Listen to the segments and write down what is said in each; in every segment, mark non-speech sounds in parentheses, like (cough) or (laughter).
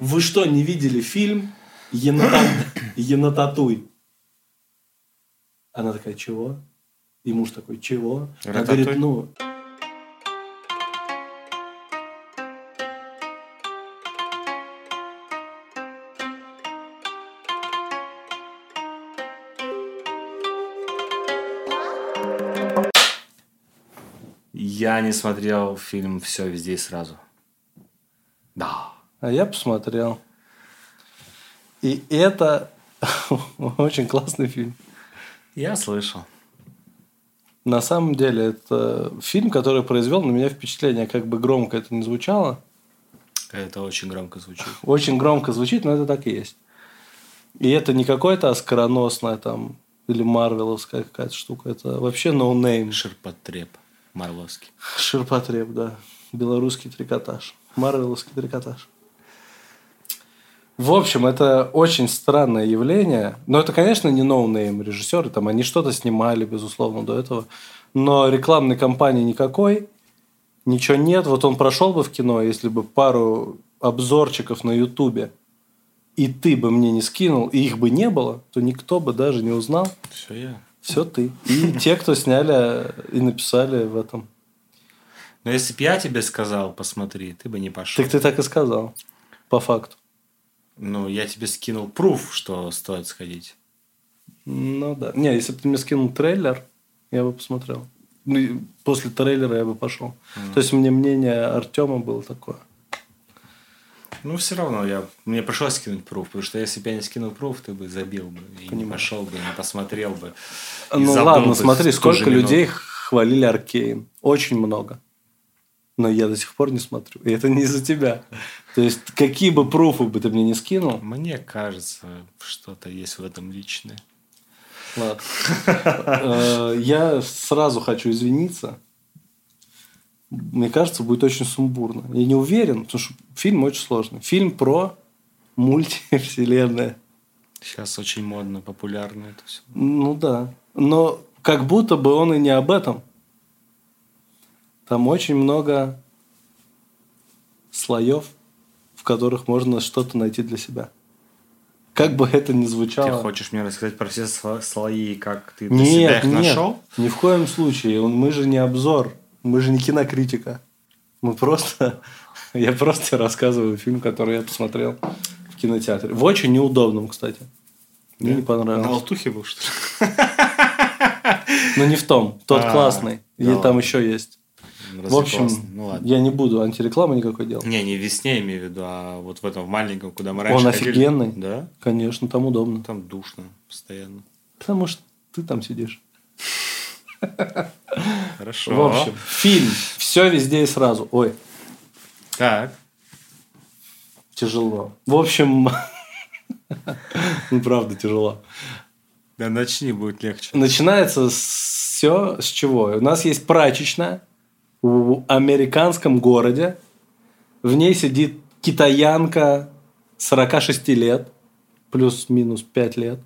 Вы что, не видели фильм «Енота- (clears throat) «Енотатуй»? Она такая, чего? И муж такой, чего? Она говорит, ну... Я не смотрел фильм «Все везде и сразу». А я посмотрел. И это (laughs) очень классный фильм. Я слышал. На самом деле, это фильм, который произвел на меня впечатление, как бы громко это не звучало. Это очень громко звучит. Очень громко звучит, но это так и есть. И это не какое-то оскароносное там или марвеловская какая-то штука. Это вообще no name. Ширпотреб. Марловский. Ширпотреб, да. Белорусский трикотаж. Марвеловский трикотаж. В общем, это очень странное явление. Но это, конечно, не no-name режиссеры. Там они что-то снимали, безусловно, до этого. Но рекламной кампании никакой. Ничего нет. Вот он прошел бы в кино, если бы пару обзорчиков на Ютубе и ты бы мне не скинул, и их бы не было, то никто бы даже не узнал. Все я. Все ты. И те, кто сняли и написали в этом. Но если бы я тебе сказал, посмотри, ты бы не пошел. Так ты так и сказал. По факту. Ну, я тебе скинул пруф, что стоит сходить. Ну да. Не, если бы ты мне скинул трейлер, я бы посмотрел. Ну, после трейлера я бы пошел. То есть мне мнение Артема было такое. Ну, все равно я... мне пришлось скинуть пруф, потому что если бы я не скинул пруф, ты бы забил бы. И не пошел бы, не посмотрел бы. ну ладно, бы смотри, сколько минуту. людей хвалили Аркейн. Очень много. Но я до сих пор не смотрю. И это не из-за тебя. То есть, какие бы пруфы бы ты мне не скинул, Мне кажется, что-то есть в этом личное. Ладно. Э, Я сразу хочу извиниться. Мне кажется, будет очень сумбурно. Я не уверен, потому что фильм очень сложный. Фильм про мультивселенная. Сейчас очень модно, популярно это все. Ну да. Но как будто бы он и не об этом. Там очень много слоев, в которых можно что-то найти для себя. Как бы это ни звучало. Ты хочешь мне рассказать про все сло- слои, как ты для себя Нет, их нет, нашел? ни в коем случае. Мы же не обзор, мы же не кинокритика. Мы просто... (laughs) Я просто рассказываю фильм, который я посмотрел в кинотеатре. В очень неудобном, кстати. Мне не На понравилось. Алтухе был, что ли? (laughs) Но не в том. Тот А, классный. И да там еще есть. Разве В общем, ну ладно. я не буду антирекламы никакой делать. Не, не в весне имею в виду, а вот в этом в маленьком, куда мы раньше Он ходили. офигенный. Да? Конечно, там удобно. Там душно постоянно. Потому что ты там сидишь. Хорошо. В общем, фильм. Все везде и сразу. Ой, Так. тяжело. В общем, ну правда тяжело. Да начни, будет легче. Начинается все с чего? У нас есть прачечная в американском городе. В ней сидит китаянка 46 лет, плюс-минус 5 лет.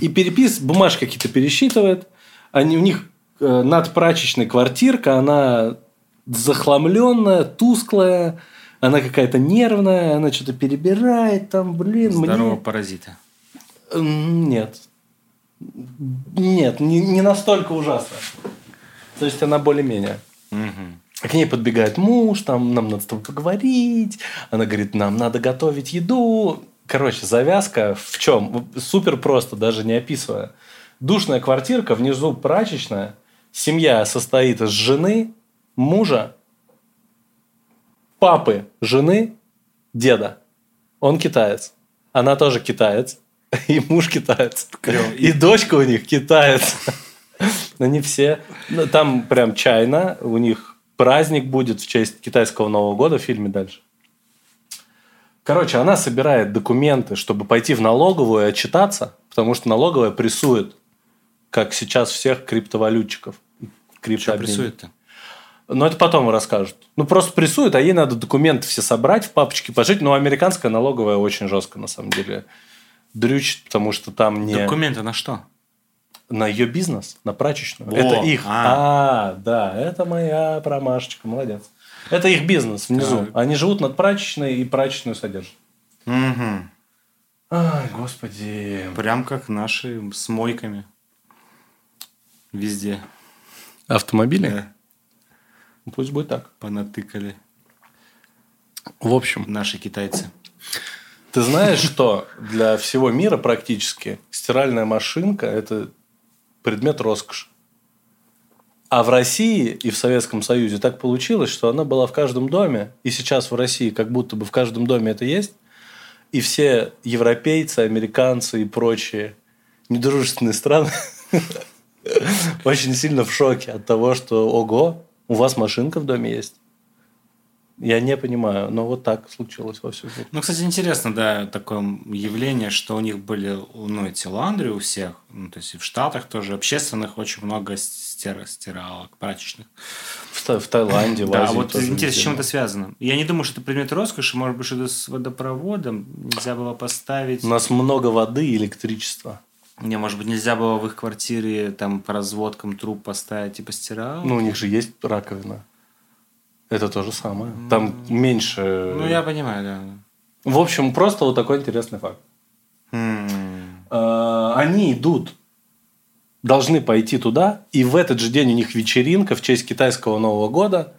И перепис, бумажки какие-то пересчитывает. Они, у них э, над прачечной квартирка, она захламленная, тусклая, она какая-то нервная, она что-то перебирает там, блин, Здорово, мне... паразита. Нет. Нет, не, не настолько ужасно. То есть она более-менее. Мгм. К ней подбегает муж, там, нам надо с тобой поговорить. Она говорит, нам надо готовить еду. Короче, завязка в чем? Супер просто, даже не описывая. Душная квартирка, внизу прачечная. Семья состоит из жены, мужа, папы, жены, деда. Он китаец. Она тоже китаец. (laughs) И муж китаец. Клёво. И дочка у них китаец. Они все... ну, Там прям чайно. У них праздник будет в честь китайского Нового года в фильме дальше. Короче, она собирает документы, чтобы пойти в налоговую и отчитаться, потому что налоговая прессует, как сейчас всех криптовалютчиков. Что прессует-то? Но это потом расскажут. Ну, просто прессуют, а ей надо документы все собрать, в папочке положить. Но американская налоговая очень жестко, на самом деле, дрючит, потому что там не... Документы на что? На ее бизнес, на прачечную. Во, это их. а. А. да, это моя промашечка, молодец. Это их бизнес внизу. Так. Они живут над прачечной и прачечную содержат. Угу. Ай, господи. Прям как наши с мойками. Везде. Автомобили? Да, Пусть будет так. понатыкали В общем, наши китайцы. ты знаешь, что для всего мира практически стиральная машинка – это предмет роскоши. А в России и в Советском Союзе так получилось, что она была в каждом доме, и сейчас в России как будто бы в каждом доме это есть, и все европейцы, американцы и прочие недружественные страны (laughs) очень сильно в шоке от того, что ого, у вас машинка в доме есть. Я не понимаю, но вот так случилось во всем мире. Ну, кстати, интересно, да, такое явление, что у них были, ну, эти ландри у всех, ну, то есть и в Штатах тоже общественных очень много стира, стиралок, прачечных. В, Та- в Таиланде, в Да, вот интересно, с чем это связано. Я не думаю, что это предмет роскоши, может быть, что-то с водопроводом нельзя было поставить. У нас много воды и электричества. Не, может быть, нельзя было в их квартире там по разводкам труб поставить, типа стирал. Ну, у них же есть раковина. Это то же самое. Там меньше... Ну, я понимаю, да. В общем, просто вот такой интересный факт. Э, Они идут, должны пойти туда, и в этот же день у них вечеринка в честь китайского Нового года.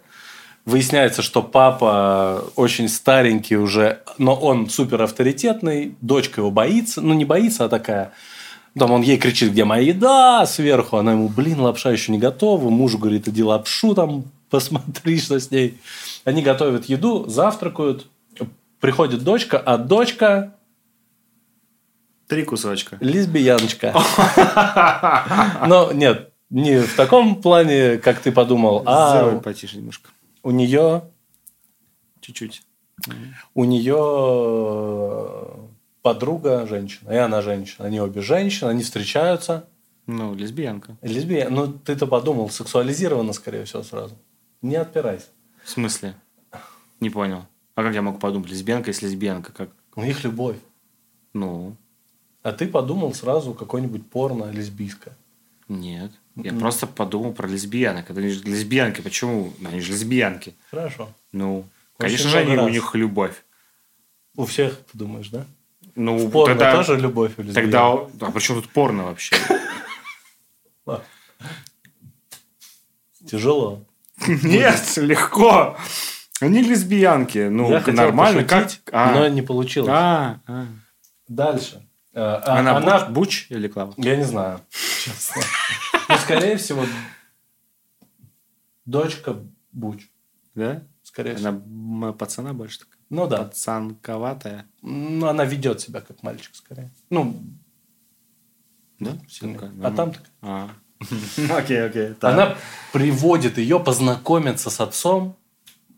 Выясняется, что папа очень старенький уже, но он супер авторитетный, дочка его боится, ну не боится, а такая. Там он ей кричит, где моя еда, сверху. Она ему, блин, лапша еще не готова. Муж говорит, иди лапшу там, посмотри, что с ней. Они готовят еду, завтракают. Приходит дочка, а дочка Три кусочка. лесбияночка. Но нет, не в таком плане, как ты подумал, а потише немножко. у нее Чуть-чуть. у нее подруга женщина, и она женщина. Они обе женщины, они встречаются. Ну, лесбиянка. Лесбиян. Ну, ты-то подумал, сексуализировано, скорее всего, сразу. Не отпирайся. В смысле? Не понял. А как я могу подумать, лесбиянка есть лесбиянка? Как? У них любовь. Ну, А ты подумал сразу какое-нибудь порно лесбийское. нет. Я Мгм. просто подумал про лесбиянок. Это лесбиянки. Почему? Они же лесбиянки. Хорошо. Ну, Очень конечно же, у них любовь. У всех, ты думаешь, да? Ну, В порно тогда, тоже любовь у тогда... А при чем тут порно вообще? (laughs) Тяжело. (laughs) Нет, легко. Они лесбиянки. Ну, Я хотел нормально. пошутить, Как? А, но не получилось. а, а. Дальше. Э, а- Она, она... Буч, Буч или Клава? Я не знаю, честно. Ну, скорее всего, дочка Буч. Да? Скорее всего. Она пацана больше такая. Ну да. Пацанковатая. Ну, она ведет себя как мальчик, скорее. Ну, Да? сильный. А ну, там так. а. (laughs) Окей, окей. Она приводит ее познакомиться с отцом.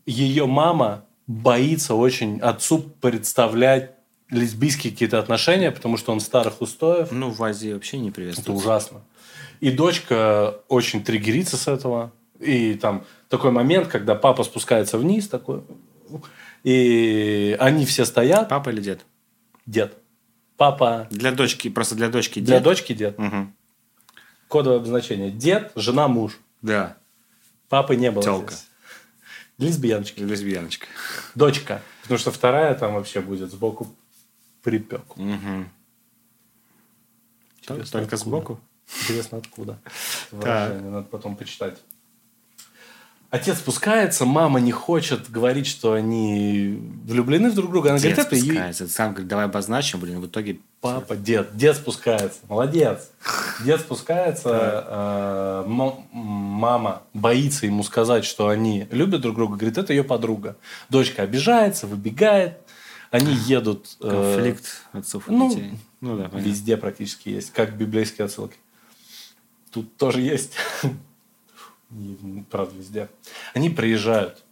Ее мама боится очень отцу представлять лесбийские какие-то отношения, потому что он старых устоев. Ну, в Азии вообще не Это приветствуется. ужасно. И дочка очень триггерится с этого. И там такой момент, когда папа спускается вниз, такой, и они все стоят. Папа или дед? Дед. Папа. Для дочки, просто для дочки Для дед. дочки дед. Мгм. Кодовое обозначение. Дед, жена, муж. Да. Папы не было Тёлка. здесь. Лесбияночки. Лесбияночка. Дочка. Потому что вторая там вообще будет сбоку припек. Мгм. Интересно, Только откуда? сбоку? Интересно, откуда? (laughs) Выражение надо потом почитать. Отец спускается, мама не хочет говорить, что они влюблены в друг друга. Она Дед говорит, это спускается. Ты сам говорит, давай обозначим, блин, в итоге... Папа, дед. Дед спускается. Молодец. (laughs) Дед спускается. э, мама боится ему сказать, что они любят друг друга. Говорит, это ее подруга. Дочка обижается, выбегает. Они едут... э, Конфликт отцов и ну, детей. Ну да, понятно. Везде практически есть. Как библейские отсылки. Тут тоже есть. Правда, везде. Они приезжают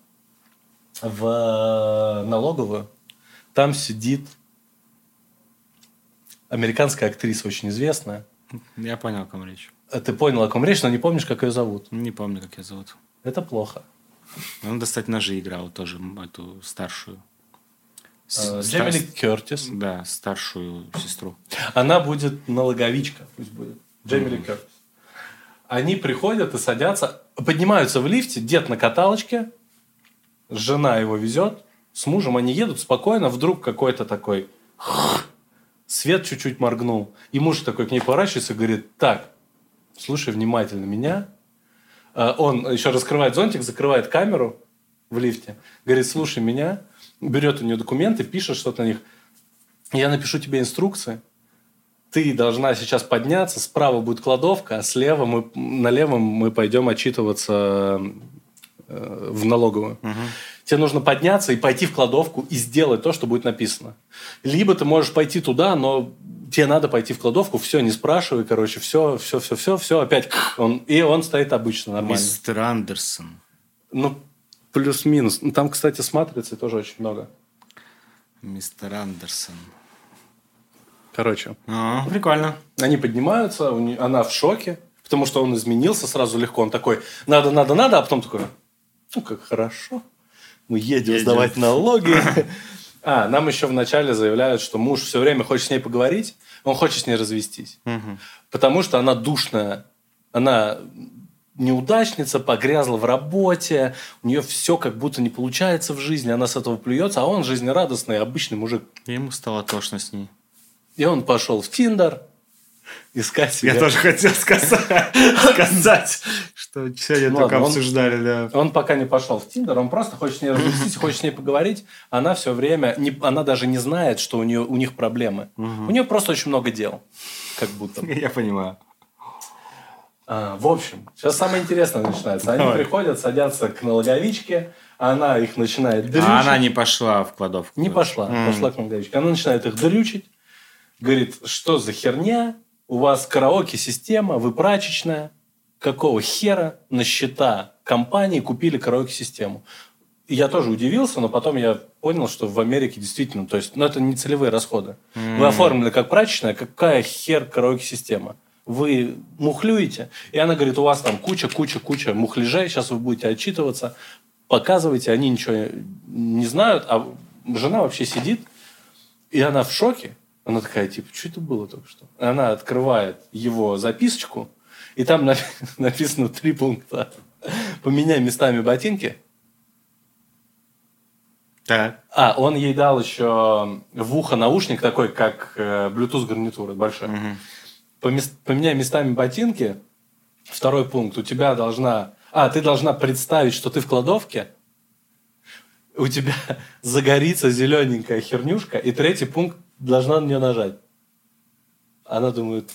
в налоговую. Там сидит американская актриса, очень известная. Я понял, о ком речь. А Ты понял, о ком речь, но не помнишь, как ее зовут. Не помню, как ее зовут. Это плохо. Он достать ножи играл тоже, эту старшую. С- Э, Джемили Кертис. Да, старшую сестру. Она будет налоговичка. Пусть будет. Джеймили Кертис. Они приходят и садятся, поднимаются в лифте, дед на каталочке, жена его везет, с мужем они едут спокойно, вдруг какой-то такой свет чуть-чуть моргнул. И муж такой к ней поворачивается и говорит, так, слушай внимательно меня. А Он еще раскрывает зонтик, закрывает камеру в лифте, говорит, слушай меня, берет у нее документы, пишет что-то на них. Я напишу тебе инструкции. Ты должна сейчас подняться, справа будет кладовка, а слева мы, налево мы пойдем отчитываться э, в налоговую. Угу. Тебе нужно подняться и пойти в кладовку и сделать то, что будет написано. Либо ты можешь пойти туда, но тебе надо пойти в кладовку, все, не спрашивай, короче, все, все, все, все, все, опять он, и он стоит обычно нормально. Мистер Андерсон. Ну, плюс-минус. Ну, Там, кстати, с матрицей тоже очень много. Мистер Андерсон. Короче, А, прикольно. они поднимаются, у не- она в шоке, потому что он изменился сразу легко. Он такой, надо, надо, надо, а потом такой, ну, как хорошо, мы едем, Едем. сдавать налоги. (laughs) А, нам еще вначале заявляют, что муж все время хочет с ней поговорить, он хочет с ней развестись. Мгм. Потому что она душная, она неудачница, погрязла в работе, у нее все как будто не получается в жизни, она с этого плюется, а он жизнерадостный, обычный мужик. Ему стало тошно с ней. И он пошел в Тиндер искать себе. Я тоже хотел сказать, сказать, что сегодня Ладно, только он- обсуждали, да. Он пока не пошел в Тиндер, он просто хочет с ней развестись, хочет с ней поговорить. Она все время, не, она даже не знает, что у, нее, у них проблемы. У нее просто очень много дел, как будто. (laughs) Я понимаю. А, в общем, сейчас самое интересное начинается. Они Давай. приходят, садятся к налоговичке, она их начинает дрючить. А она не пошла в кладовку. Не пошла, пошла к налоговичке. Она начинает их дрючить, говорит, что за херня, у вас караоке-система, вы прачечная, какого хера на счета компании купили караоке-систему? Я тоже удивился, но потом я понял, что в Америке действительно, то есть, ну, это не целевые расходы. Вы оформлены как прачечная, какая хер караоке-система? Вы мухлюете? И она говорит, у вас там куча, куча, куча мухляжей, сейчас вы будете отчитываться, показывайте, они ничего не знают, а жена вообще сидит, и она в шоке. Она такая, типа, что это было только что? Она открывает его записочку, и там напи- (laughs) написано три пункта. Поменяй местами ботинки. Так. А, он ей дал еще в ухо наушник такой, как э, Bluetooth гарнитура большой. Помес- Поменяй местами ботинки. Второй пункт. У тебя должна... А, ты должна представить, что ты в кладовке. У тебя (laughs) загорится зелененькая хернюшка. И третий пункт. Должна на нее нажать. Она думает...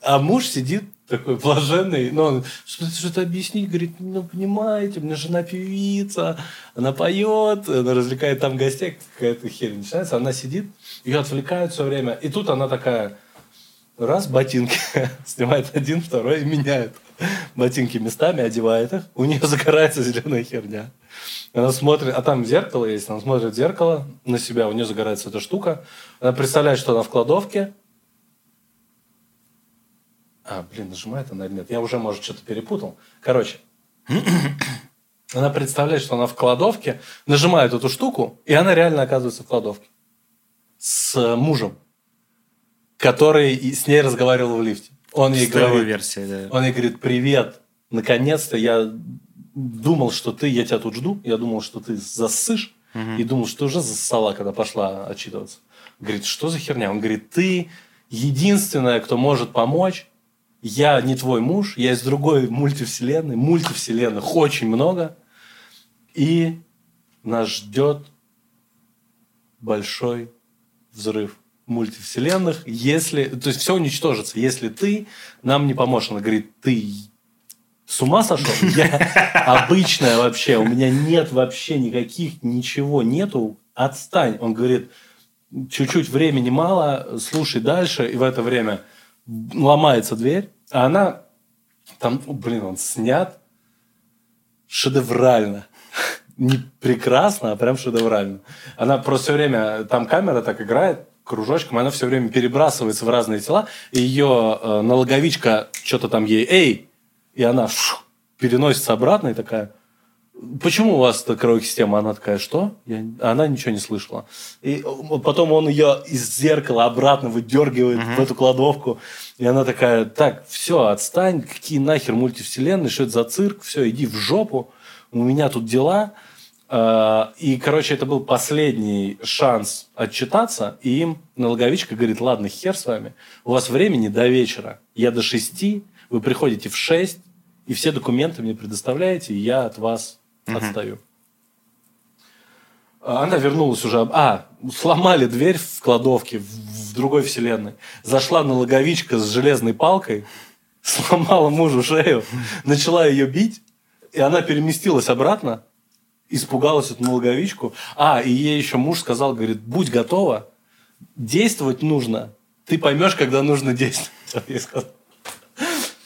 А муж сидит такой блаженный, ну, он что-то, объяснить, говорит, ну, понимаете, у меня жена певица, она поет, она развлекает там гостей, какая-то херь начинается, она сидит, ее отвлекают все время, и тут она такая, раз, ботинки, (laughs) снимает один, второй и меняет ботинки местами, одевает их, у нее (laughs) загорается зеленая херня. Она смотрит, а там зеркало есть, она смотрит в зеркало на себя, у нее загорается эта штука, она представляет, что она в кладовке, а, блин, нажимает она или нет? Я уже, может, что-то перепутал. Короче, (clears throat) она представляет, что она в кладовке, нажимает эту штуку, и она реально оказывается в кладовке. С мужем, который с ней разговаривал в лифте. Он ей говорит, версия, да. он ей говорит, привет, наконец-то я думал, что ты, я тебя тут жду, я думал, что ты засышь, и думал, что ты уже зассала, когда пошла отчитываться. Говорит, что за херня? Он говорит, ты единственная, кто может помочь, я не твой муж, я из другой мультивселенной, мультивселенных очень много, и нас ждет большой взрыв мультивселенных, если... То есть все уничтожится, если ты нам не поможешь. Она говорит, ты с ума сошел? Я обычная вообще, у меня нет вообще никаких, ничего нету, отстань. Он говорит, чуть-чуть времени мало, слушай дальше, и в это время ломается дверь, а она там, блин, он снят шедеврально. Не прекрасно, а прям шедеврально. Она просто все время, там камера так играет, кружочком, она все время перебрасывается в разные тела, и ее э, налоговичка что-то там ей, эй, и она фу, переносится обратно и такая, почему у вас такая система? Она такая, что? Я... Она ничего не слышала. И э, потом он ее из зеркала обратно выдергивает в эту кладовку, и она такая, так, все, отстань, какие нахер мультивселенные, что это за цирк, все, иди в жопу, у меня тут дела. Э, И, короче, это был последний шанс отчитаться. И им налоговичка говорит, ладно, хер с вами. У вас времени до вечера. Я до шести, вы приходите в шесть, и все документы мне предоставляете, и я от вас отстаю. А Она вернулась уже... А, сломали дверь в кладовке в, в другой вселенной. Зашла налоговичка с железной палкой, (laughs) сломала мужу шею, начала ее бить, и она переместилась обратно, испугалась эту налоговичку. А, и ей еще муж сказал, говорит, будь готова, действовать нужно. Ты поймешь, когда нужно действовать. (laughs)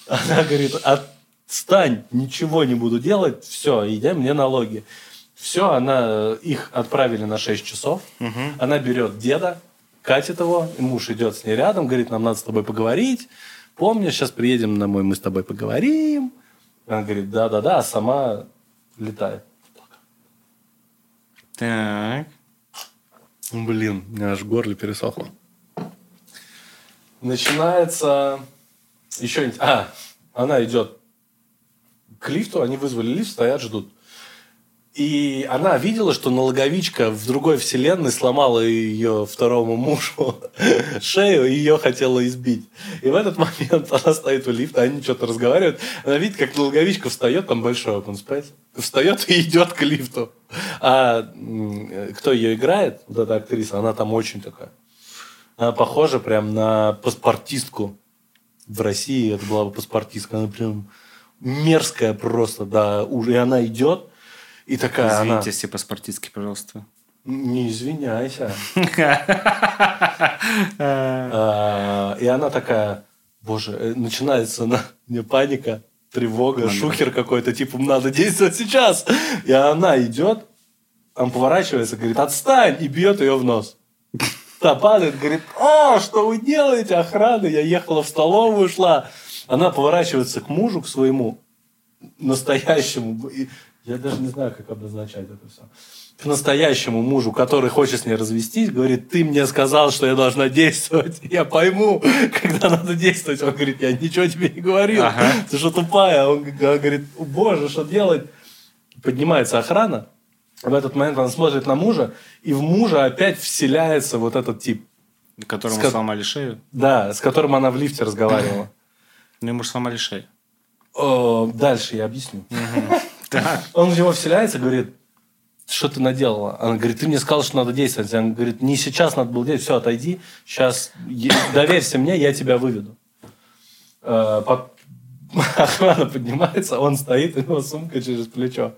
Она говорит, отстань, ничего не буду делать, все, иди мне налоги. Все, она, их отправили на 6 часов. Она берет деда, катит его, и муж идет с ней рядом, говорит, нам надо с тобой поговорить. Помни, сейчас приедем домой, мы с тобой поговорим. Она говорит, да-да-да, а сама летает. Так. Блин, у меня аж в горле пересохло. Начинается еще... А, она идет к лифту, они вызвали лифт, стоят, ждут. И она видела, что налоговичка в другой вселенной сломала ее второму мужу (laughs) шею и ее хотела избить. И в этот момент она стоит у лифта, они что-то разговаривают. Она видит, как налоговичка встает, там большой open space, встает и идет к лифту. А кто ее играет, вот эта актриса, она там очень такая. Она похожа прям на паспортистку. В России это была бы паспортистка. Она прям мерзкая просто, да. И она идет, и такая она... Извините все по-спортистски, пожалуйста. Не извиняйся. (laughs) А, И она такая, боже, э, начинается на мне паника, тревога, шухер какой-то, типа, надо действовать сейчас. И она идет, он поворачивается, говорит, отстань, и бьет ее в нос. Та падает, говорит, а, что вы делаете, охрана? Я ехала в столовую, шла. Она поворачивается к мужу, к своему настоящему. И Я даже не знаю, как обозначать это все. К настоящему мужу, который хочет с ней развестись, говорит, ты мне сказал, что я должна действовать. (laughs) Я пойму, когда надо действовать. Он говорит, я ничего тебе не говорил. Ага. Ты что тупая? Он говорит, «О, боже, что делать? Поднимается охрана. В этот момент она смотрит на мужа, и в мужа опять вселяется вот этот тип. Которому Ска- сломали шею. Да, с которым она в лифте разговаривала. Ну, ему же сломали шею. Дальше я объясню. Так. Он в него вселяется, говорит, что ты наделала? Она говорит, ты мне сказал, что надо действовать. Он говорит, не сейчас надо было делать, все, отойди, сейчас доверься мне, я тебя выведу. Э, Охрана поднимается, он стоит, у него сумка через плечо.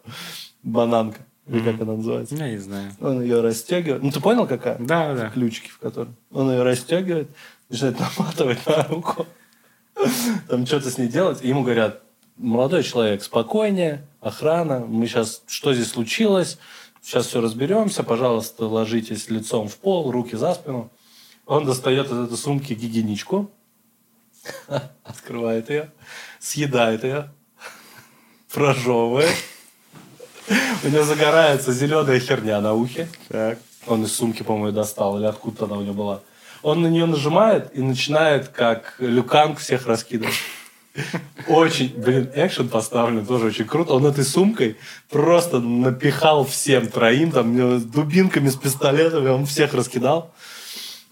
Бананка. Или как она называется. Я не знаю. Он ее расстегивает. Ну, ты понял, какая? Да, да. ключики в котором. Он ее расстегивает, начинает наматывать на руку. Там что-то с ней делать. И ему говорят, молодой человек, спокойнее, охрана, мы сейчас, что здесь случилось, сейчас все разберемся, пожалуйста, ложитесь лицом в пол, руки за спину. Он достает из этой сумки гигиеничку, (laughs) открывает ее, съедает ее, прожевывает. У него загорается зеленая херня на ухе. Так. Он из сумки, по-моему, достал, или откуда она у него была. Он на нее нажимает и начинает, как Люканг, всех раскидывать. Очень, блин, экшен поставлен, тоже очень круто. Он этой сумкой просто напихал всем троим, там, э, дубинками, с пистолетами, он всех раскидал.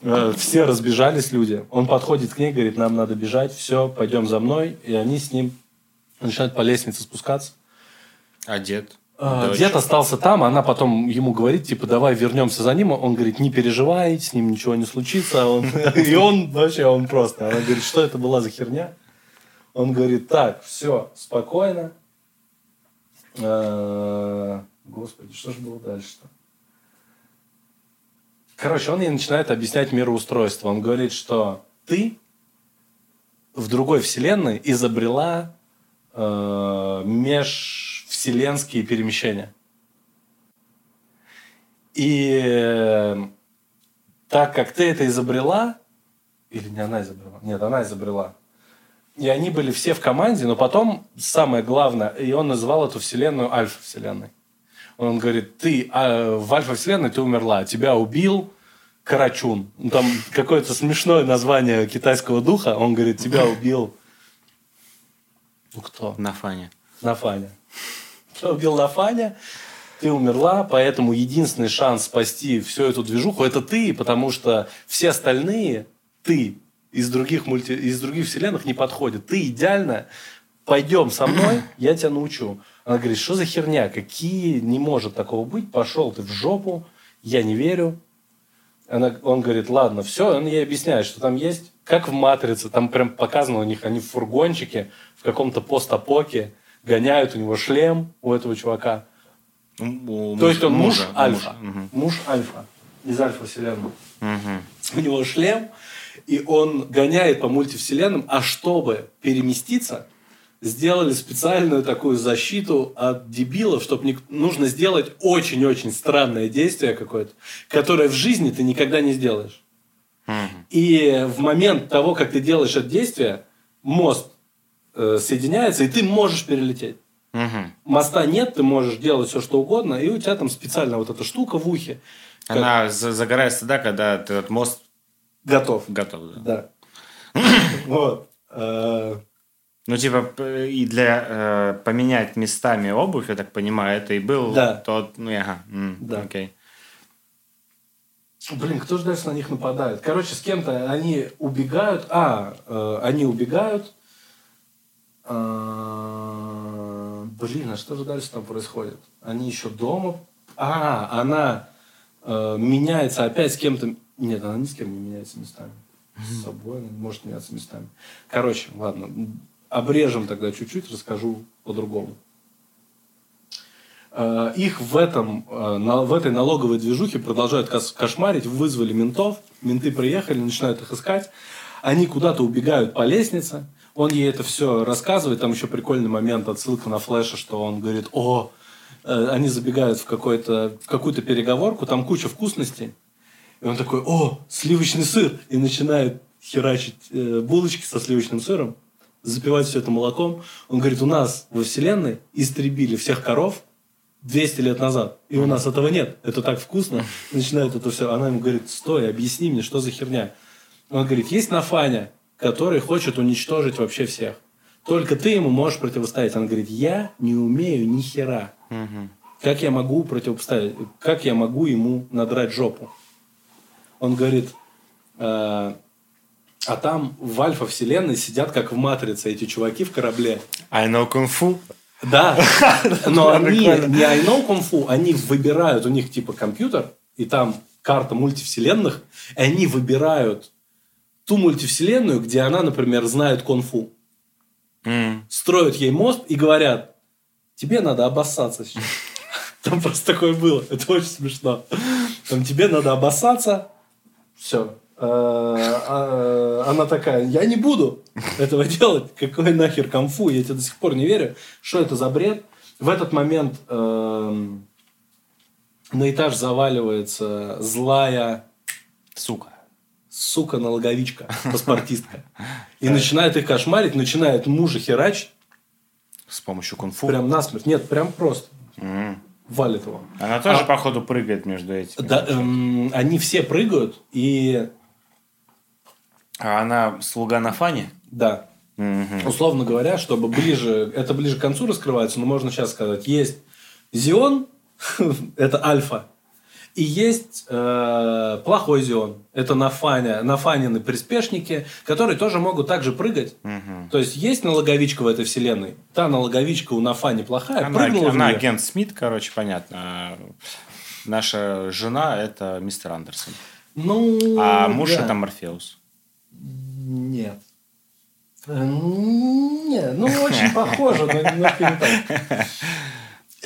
Э, Все разбежались люди. Он подходит к ней, говорит, нам надо бежать, все, пойдем за мной. И они с ним начинают по лестнице спускаться. А дед? А, Дочь? Дед остался там, она потом ему говорит, типа, давай вернемся за ним. Он говорит, не переживай, с ним ничего не случится. Он- (laughs) И он вообще, он просто. Она говорит, что это была за херня? Он говорит, так, все, спокойно. Э, Господи, что же было дальше-то? Короче, он ей начинает объяснять мироустройство. Он говорит, что ты в другой вселенной изобрела э, межвселенские перемещения. И э, так как ты это изобрела, или не она изобрела? Нет, она изобрела. И они были все в команде, но потом самое главное, и он называл эту вселенную альфа-вселенной. Он говорит, ты а, в альфа-вселенной ты умерла, тебя убил Карачун. Ну, Там какое-то смешное название китайского духа. Он говорит, тебя (laughs) убил... Ну, кто? На фане. Нафаня. Кто убил Нафаня? ты умерла, поэтому единственный шанс спасти всю эту движуху это ты, потому что все остальные ты из других мульти... из других вселенных не подходят. Ты идеально. Пойдем со мной, я тебя научу. Она говорит, что за херня? Какие не может такого быть? Пошел ты в жопу, я не верю. Она, он говорит, ладно, все, он ей объясняет, что там есть, как в «Матрице», там прям показано у них, они в фургончике, в каком-то постапоке, гоняют у него шлем у этого чувака. У, у То есть он муж, мужа, альфа. Угу. Муж альфа из альфа-вселенной. Угу. У него шлем, и он гоняет по мультивселенным, а чтобы переместиться, сделали специальную такую защиту от дебилов, чтобы не... нужно сделать очень-очень странное действие какое-то, которое в жизни ты никогда не сделаешь. Mm-hmm. И в момент того, как ты делаешь это действие, мост э, соединяется, и ты можешь перелететь. Mm-hmm. Моста нет, ты можешь делать все, что угодно, и у тебя там специальная вот эта штука в ухе. Она как... загорается тогда, когда этот мост готов. Готов, да. Да. (coughs) Вот. Э, ну, типа, и для э, поменять местами обувь, я так понимаю, это и был да. тот, ну, ага, м, да. окей. Блин, кто же дальше на них нападает? Короче, с кем-то они убегают. А, э, они убегают. А, блин, а что же дальше там происходит? Они еще дома. А, она э, меняется опять с кем-то. Нет, она ни с кем не меняется местами. С собой она может меняться местами. Короче, ладно обрежем тогда чуть-чуть, расскажу по-другому. Э, их в, этом, э, в этой налоговой движухе продолжают кошмарить, вызвали ментов, менты приехали, начинают их искать, они куда-то убегают по лестнице, он ей это все рассказывает, там еще прикольный момент, отсылка на флеша, что он говорит, о, э, они забегают в, в какую-то переговорку, там куча вкусностей, и он такой, о, сливочный сыр, и начинает херачить булочки со сливочным сыром, запивать все это молоком. Он говорит, у нас во Вселенной истребили всех коров 200 лет назад. И у нас этого нет. Это так вкусно. Начинает это все. Она ему говорит, стой, объясни мне, что за херня. Он говорит, есть Нафаня, который хочет уничтожить вообще всех. Только ты ему можешь противостоять. Она говорит, я не умею ни хера. Как я могу противопоставить? Как я могу ему надрать жопу? Он говорит, «Э, а там в альфа-вселенной сидят, как в «Матрице», эти чуваки в корабле. I know kung fu. Да, (laughs) но они не I know kung fu, они выбирают, у них типа компьютер, и там карта мультивселенных, и они выбирают ту мультивселенную, где она, например, знает кунг-фу. Mm. Строят ей мост и говорят, тебе надо обоссаться сейчас. (laughs) Там просто такое было. Это очень смешно. Там тебе надо обоссаться. Все. Э, а, она такая, я не буду этого делать, какой нахер комфу, я тебе до сих пор не верю, что это за бред. В этот момент эм, на этаж заваливается злая сука. Сука налоговичка, паспортистка. И начинает их кошмарить, начинает мужа херачить. С помощью кунг-фу? Прям насмерть. Нет, прям просто. Валит его. Она тоже, а, походу, прыгает между этими. Да, эм, они все прыгают, и а она слуга на фане? Да. Угу. Условно говоря, чтобы ближе, это ближе к концу раскрывается, но можно сейчас сказать, есть Зион, (laughs) это альфа, и есть э, плохой Зион, это нафаня, нафанины приспешники, которые тоже могут также прыгать. Угу. То есть есть налоговичка в этой вселенной, та налоговичка у нафани плохая, она, прыгнула Она агент Смит, короче, понятно. Наша жена это мистер Андерсон. Ну, а муж да. это Морфеус. Нет. Э, нет, ну очень похоже, но немножко не так. (laughs)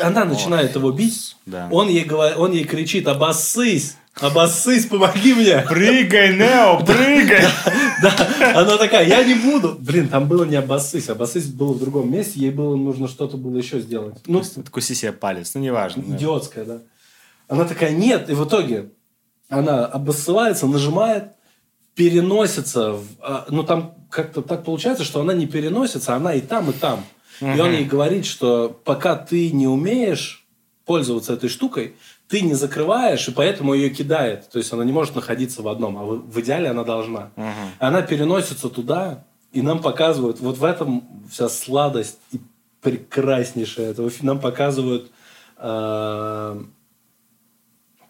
Она начинает его бить. Да. Он, ей, он ей кричит, обоссысь. Обоссысь, помоги мне. Прыгай, Нео, прыгай. (laughs) Да, она такая, я не буду. Блин, там было не обоссысь. Обоссысь было в другом месте. Ей было нужно что-то было еще сделать. Ну, Откуси себе палец, ну неважно. Идиотская, да. Она такая, нет. И в итоге она обоссывается, нажимает, переносится, в, а, ну там как-то так получается, что она не переносится, она и там, и там. Угу. И он ей говорит, что пока ты не умеешь пользоваться этой штукой, ты не закрываешь, и поэтому ее кидает. То есть она не может находиться в одном, а в, в идеале она должна. Угу. Она переносится туда, и нам показывают, вот в этом вся сладость и прекраснейшая этого. Нам показывают э,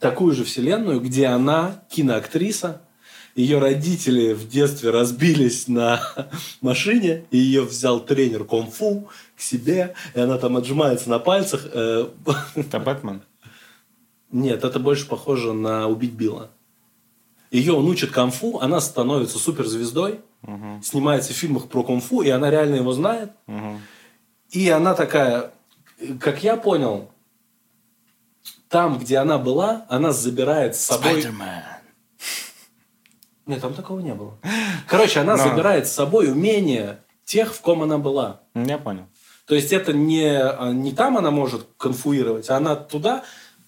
такую же вселенную, где она киноактриса, ее родители в детстве разбились на (laughs) машине, и ее взял тренер кунг-фу к себе, и она там отжимается на пальцах. э, (laughs) Это Бэтмен? Нет, это больше похоже на «Убить Билла». Ее он учит кунг-фу, она становится суперзвездой, Мгм. снимается в фильмах про кунг-фу, и она реально его знает. Мгм. И она такая, как я понял, там, где она была, она забирает с собой... Спайдермен. Нет, там такого не было. (gasps) Короче, она Но. забирает с собой умения тех, в ком она была. Я понял. То есть это не, а, не там она может конфуировать, а она туда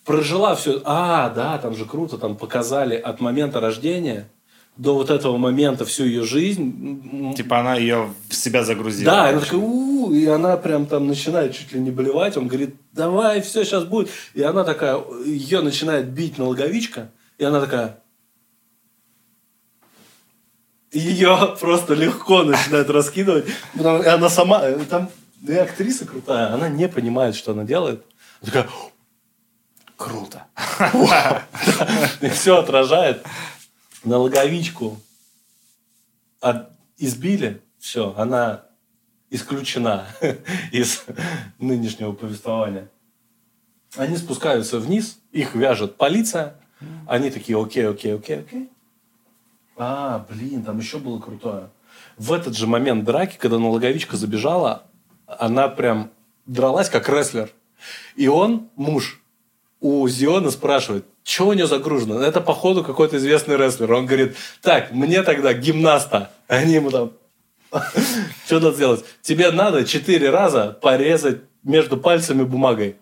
прожила все. А, да, там же круто, там показали от момента рождения до вот этого момента всю ее жизнь. Типа она ее в себя загрузила. Да, она такая, у и она прям там начинает чуть ли не блевать. Он говорит, давай, все, сейчас будет. И она такая, ее начинает бить налоговичка, и она такая... Ее просто легко начинает раскидывать. И она сама, э, там и актриса крутая, она не понимает, что она делает. Она такая, круто. (laughs) И все отражает. Налоговичку от- избили, все, она исключена (laughs) из нынешнего повествования. Они спускаются вниз, их вяжет полиция. Они такие, окей, окей, окей, окей. А, блин, там еще было крутое. В этот же момент драки, когда налоговичка забежала, она прям дралась как рестлер. И он, муж, у Зиона спрашивает, что у нее загружено? Это, походу, какой-то известный рестлер. Он говорит, так, мне тогда гимнаста. (laughs) Они ему там, (laughs) что надо сделать? Тебе надо четыре раза порезать между пальцами бумагой.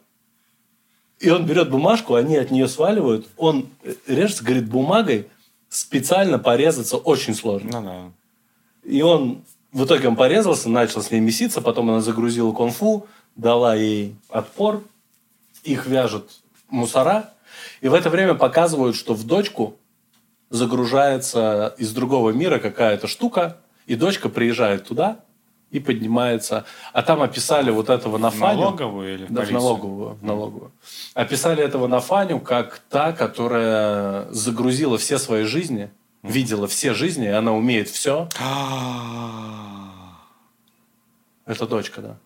И он берет бумажку, они от нее сваливают. Он режется, говорит, бумагой специально порезаться очень сложно. Ну да. И он в итоге он порезался, начал с ней меситься, потом она загрузила конфу, дала ей отпор, их вяжут мусора, и в это время показывают, что в дочку загружается из другого мира какая-то штука, и дочка приезжает туда и поднимается. А там описали вот этого на Фаню. налоговую или Да, в налоговую, в налоговую. Описали этого Нафаню как та, которая загрузила все свои жизни, видела все жизни, и она умеет все. А, Это дочка, да.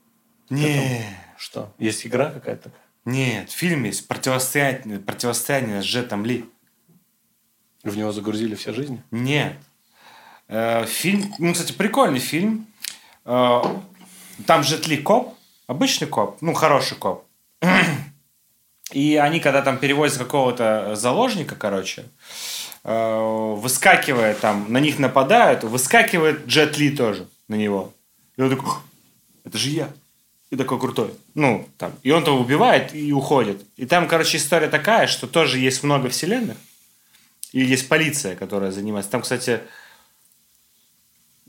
Не. Что? Есть игра какая-то такая? Нет, фильм есть противостояние, противостояние с Джетом Ли. В него загрузили все жизни? Нет. Э, фильм, ну, кстати, прикольный фильм. Э, там Джет Ли коп, обычный коп, ну, хороший коп. (clears throat) И они, когда там перевозят какого-то заложника, короче, э, выскакивает там, на них нападают, выскакивает Джет Ли тоже на него. И он такой, «Ух, это же я. И такой крутой. Ну, там. И он того убивает и уходит. И там, короче, история такая, что тоже есть много вселенных. И есть полиция, которая занимается. Там, кстати,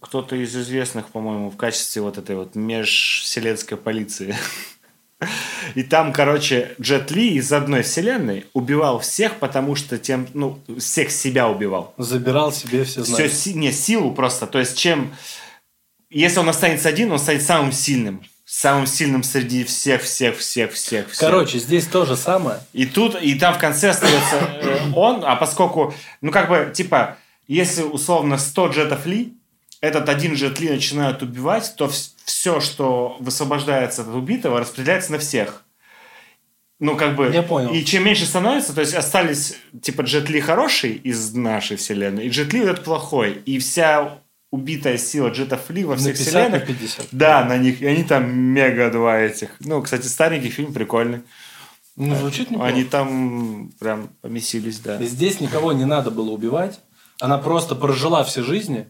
кто-то из известных, по-моему, в качестве вот этой вот межвселенской полиции. (laughs) И там, короче, Джет Ли из одной вселенной убивал всех, потому что тем, ну, всех себя убивал. Забирал себе все Все, знания. си- не, силу просто. То есть, чем... Если он останется один, он станет самым сильным. Самым сильным среди всех, всех, всех, всех. всех. Короче, здесь то же самое. И тут, и там в конце остается э, он, а поскольку, ну как бы, типа, если условно 100 джетов Ли, этот один джет Ли начинают убивать, то все, что высвобождается от убитого, распределяется на всех. Ну, как бы... Я понял. И чем меньше становится, то есть остались, типа, Джет Ли хороший из нашей вселенной, и Джет Ли вот этот плохой. И вся убитая сила Джетов Ли во На всех 50 на вселенных... 50. Да, на них. И они там мега два этих. Ну, кстати, старенький фильм прикольный. Ну, звучит неплохо. Они там прям помесились, да. Здесь никого не надо было убивать. Она просто прожила все жизни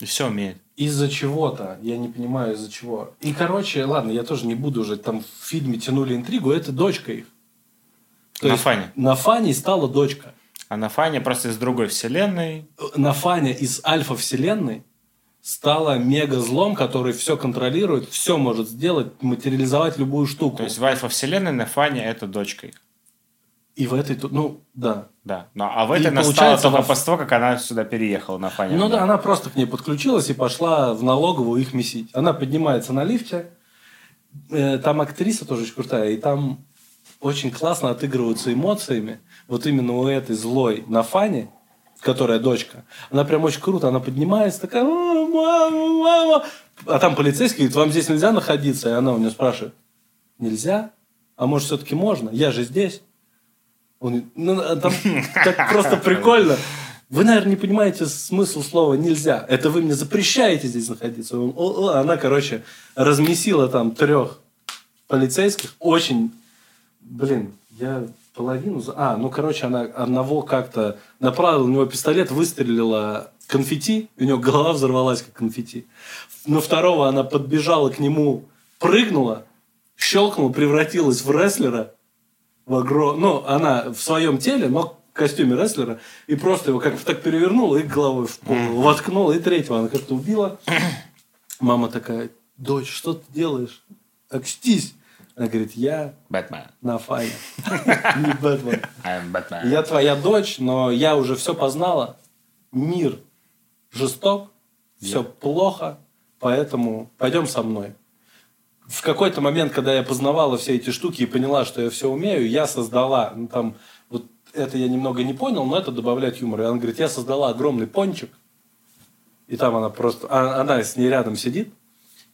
И все умеет. из-за чего-то. Я не понимаю, из-за чего. И, короче, ладно, я тоже не буду уже. Там в фильме тянули интригу. Это дочка их. То На есть Фане. На Фане стала дочка. А на Фане просто из другой вселенной. На Фане из альфа-вселенной стала мега-злом, который все контролирует, все может сделать, материализовать любую штуку. То есть в альфа-вселенной на Фане это дочка их. И в этой... тут- Ну, да. Да. Ну, а в И этой она стала получается, только она- после того, как она сюда переехала на Фане. Ну да, она просто к ней подключилась и пошла в налоговую их месить. Она поднимается на лифте. Э, Там актриса тоже очень крутая. И там очень классно отыгрываются эмоциями. Вот именно у этой злой на фане, которая дочка, она прям очень круто, она поднимается, такая, мама, мама. А там полицейский говорит, вам здесь нельзя находиться? И она у нее спрашивает, нельзя? А может, все-таки можно? Я же здесь. Он, ну, а там так просто прикольно. Вы, наверное, не понимаете смысл слова «нельзя». Это вы мне запрещаете здесь находиться. Он, о, о, она, короче, размесила там трех полицейских. Очень, блин, я половину... А, ну, короче, она одного как-то направила, у него пистолет, выстрелила конфетти, у него голова взорвалась, как конфетти. На второго она подбежала к нему, прыгнула, щелкнула, превратилась в рестлера, в огром... Ну, она в своем теле, но в костюме рестлера, и просто его как-то так перевернула и головой в пол воткнула, и третьего она как-то убила. (clears throat) Мама такая, дочь, что ты делаешь? Окстись. Она говорит, я Бэтмен. на файне. (laughs) Не Бэтмен. Я твоя дочь, но я уже все познала. Мир жесток, все плохо, поэтому пойдем со мной. В какой-то момент, когда я познавала все эти штуки и поняла, что я все умею, я создала, ну, там, вот это я немного не понял, но это добавляет юмора. И она говорит, я создала огромный пончик, и там она просто, а- она с ней рядом сидит,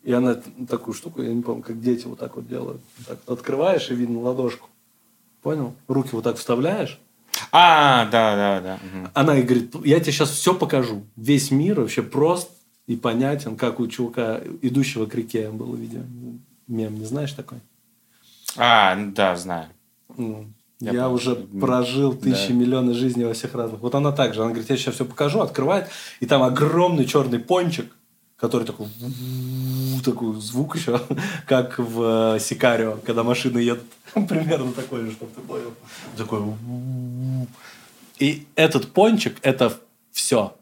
и она такую штуку, я не помню, как дети вот так вот делают. Так вот открываешь и видно ладошку. Понял? Руки вот так вставляешь, А, да, да, да. мгм. она и говорит, я тебе сейчас все покажу. Весь мир вообще прост и понятен, как у чувака, идущего к реке, было видео. Мем, не знаешь такой? А, да, знаю. Ну, Я Я, уже прожил тысячи да. миллионы жизней во всех разных. Вот она так же. Она говорит, я сейчас все покажу, открывает, и там огромный черный пончик, который такой такой звук еще, (laughs) как в э, Сикарио, когда машины едут. (laughs) Примерно такой же, чтобы ты понял. Такой И этот пончик – это все.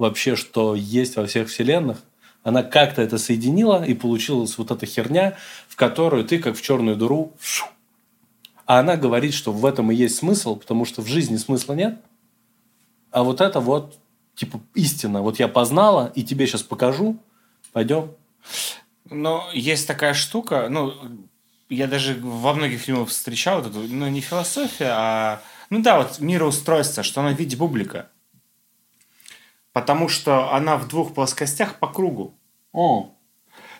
Вообще, что есть во всех вселенных. Она как-то это соединила, и получилась вот эта херня, в которую ты, как в черную дыру, шу. а она говорит, что в этом и есть смысл, потому что в жизни смысла нет. А вот это вот, типа, истина. Вот я познала, и тебе сейчас покажу. Пойдем. Но есть такая штука, ну, я даже во многих фильмах встречал эту, ну, не философия, а, ну да, вот мироустройство, что она в виде бублика. Потому что она в двух плоскостях по кругу. О,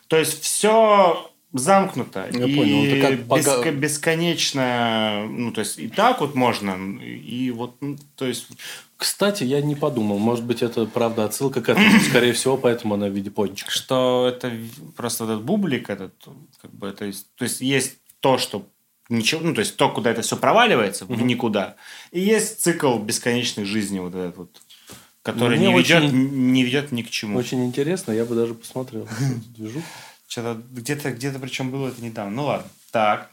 То есть все замкнуто. Я и понял, это как беско- пога- бесконечно, ну, то есть и так вот можно, и вот, ну, то есть Кстати, я не подумал. Может быть, это правда отсылка к этому. Скорее всего, поэтому она в виде пончика. что это просто этот бублик, этот, как бы, то есть, то есть есть то, что ничего, ну, то есть то, куда это все проваливается, в никуда, и есть цикл бесконечной жизни, вот этот вот, который Мне не, ведет, очень- не ведет ни к чему. Очень интересно, я бы даже посмотрел. (laughs) Что-то где-то, где-то причем было это недавно. Ну ладно. Так.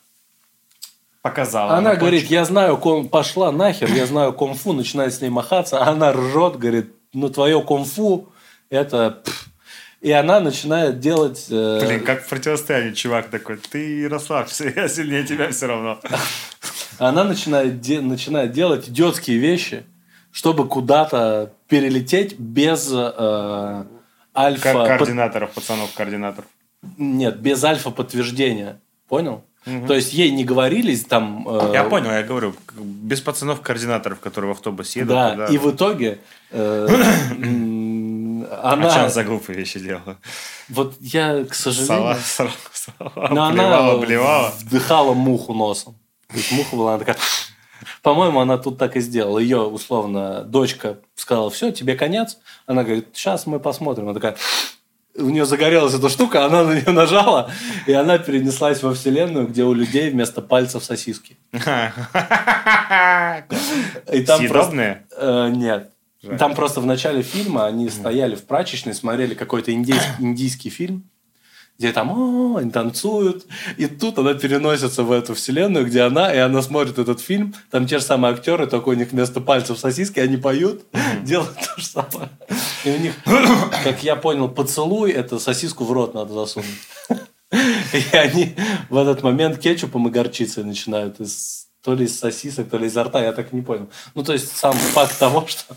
Показала. Она пончик. говорит, я знаю, ком... пошла нахер, я знаю кунг-фу, начинает с ней махаться, а она ржет, говорит, ну твое кунг-фу, это... пф». И она начинает делать... э, Блин, как в противостоянии чувак такой, ты расслабься, (laughs) я сильнее тебя все равно. Она начинает, де- начинает делать идиотские вещи, чтобы куда-то перелететь без э, альфа... Под- координаторов, пацанов, координаторов. Нет, без альфа подтверждения. Понял? То есть ей не говорились там... э, Я понял, я говорю, без пацанов координаторов, которые в автобусе едут. Да, туда. и в итоге э, (coughs) А она... что она за глупые вещи делала? Вот я, к сожалению... сова, сова, Но блевала, она блевала. вдыхала муху носом. То есть муха была она такая... По-моему, она тут так и сделала. Ее, условно, дочка сказала, все, тебе конец. Она говорит, сейчас мы посмотрим. Она такая... У нее загорелась эта штука, она на нее нажала, и она перенеслась во вселенную, где у людей вместо пальцев сосиски. И там просто... Э, нет. Жаль. Там просто в начале фильма они стояли в прачечной, смотрели какой-то индийский фильм, где там «О, они танцуют. И тут она переносится в эту вселенную, где она, и она смотрит этот фильм. Там те же самые актеры, только у них вместо пальцев сосиски, они поют, делают то же самое. И у них, (coughs) как я понял, поцелуй – это сосиску в рот надо засунуть. (laughs) И они в этот момент кетчупом и горчицей начинают из то ли из сосисок, то ли изо рта, я так и не понял. Ну, то есть, сам факт того, что...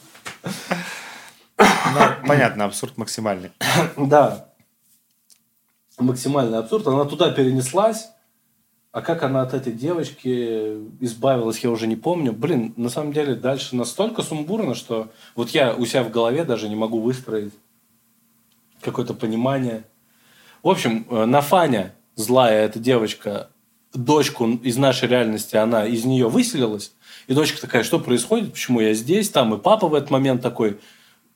Ну, понятно, абсурд максимальный. (coughs) Да. Максимальный абсурд. Она туда перенеслась, А как она от этой девочки избавилась, я уже не помню. Блин, на самом деле дальше настолько сумбурно, что вот я у себя в голове даже не могу выстроить какое-то понимание. В общем, э, Нафаня, злая эта девочка, дочку из нашей реальности, она из нее выселилась. И дочка такая, что происходит, почему я здесь, там и папа в этот момент такой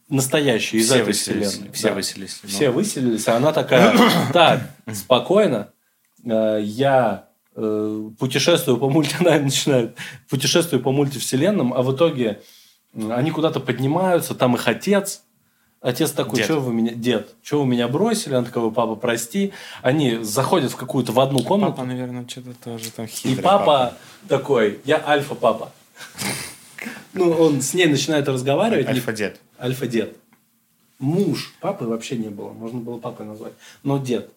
настоящий из Все этой выселились, вселенной. все Да. выселились. ну. Все выселились, а она такая, (coughs) так, спокойно, э, я э, путешествую по мульти... (laughs) Она начинает, путешествую по мультивселенным, а в итоге они куда-то поднимаются, там их отец, Отец такой, Дед. что вы меня, дед, что вы меня бросили? Она такая, папа, прости. Они заходят в какую-то в одну комнату, Папа, наверное, что-то тоже там и хитрый. папа, такой, я альфа-папа. (laughs) Ну, он с ней начинает разговаривать. не- Альфа-дед. Альфа-дед. Муж. Папы вообще не было. Можно было папой назвать. Но дед.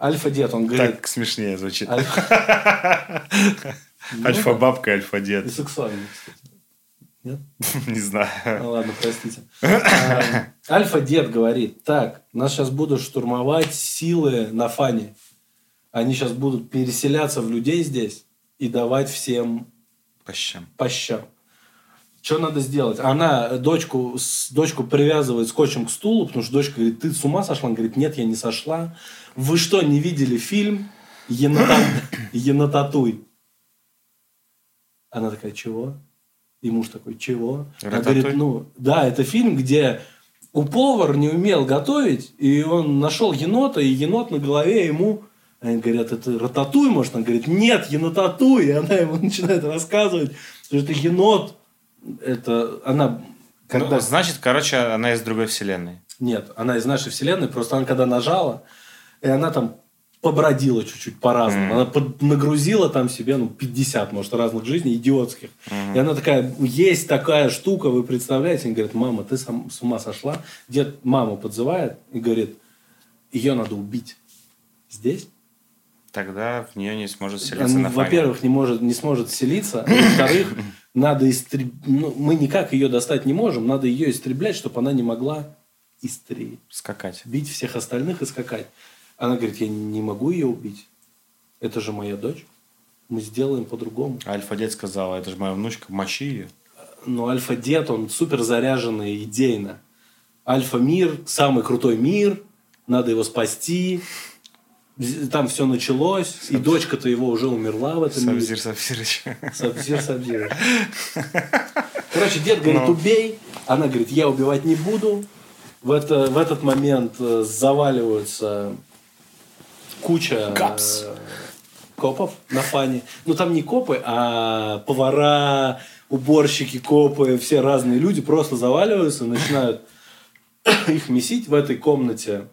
Альфа-дед. Он говорит... Так смешнее звучит. Альфа... (laughs) Альфа-бабка, И альфа-дед. сексуально, кстати. Нет? (laughs) Не знаю. Ну ладно, простите. А, Альфа-дед говорит, так, нас сейчас будут штурмовать силы на фане. Они сейчас будут переселяться в людей здесь и давать всем По щам. по щам. Что надо сделать? Она дочку, дочку привязывает скотчем к стулу, потому что дочка говорит, ты с ума сошла? Она говорит, нет, я не сошла. Вы что, не видели фильм «Енота- (coughs) «Енотатуй»? Она такая, чего? И муж такой, чего? Она говорит, ну, да, это фильм, где у повар не умел готовить, и он нашел енота, и енот на голове ему... Они говорят, это рататуй, может? Она говорит, нет, енотатуй. И она ему (laughs) начинает рассказывать, что это енот. Это она... Когда... Ну, значит, короче, она из другой вселенной. Нет, она из нашей вселенной, просто она когда нажала, и она там побродила чуть-чуть по-разному. Мгм. Она под- нагрузила там себе, ну, 50, может, разных жизней, идиотских. И она такая, есть такая штука, вы представляете? Они говорят, мама, ты сам, с ума сошла? Дед маму подзывает и говорит, ее надо убить. Здесь? Тогда в нее не сможет селиться Она. Во-первых, не, может, не сможет селиться. а Во-вторых, (laughs) надо истреб... ну, мы никак ее достать не можем. Надо ее истреблять, чтобы она не могла истребить. Скакать. бить всех остальных и скакать. Она говорит, я не могу ее убить. Это же моя дочь. Мы сделаем по-другому. Альфа-дед сказал, это же моя внучка, мочи ее. Но альфа-дед, он супер заряженный идейно. Альфа-мир, самый крутой мир, надо его спасти. Там все началось, и дочка-то его уже умерла в этом мире. Сабзир Сабзирыч. Сабзир, Сабзир. Короче, дед говорит, Ну. убей. Она говорит, я убивать не буду. В, это, в этот момент э, заваливаются куча Капс. э, копов на фане. Ну, там не копы, а повара, уборщики, копы, все разные люди просто заваливаются, начинают их месить в этой комнате.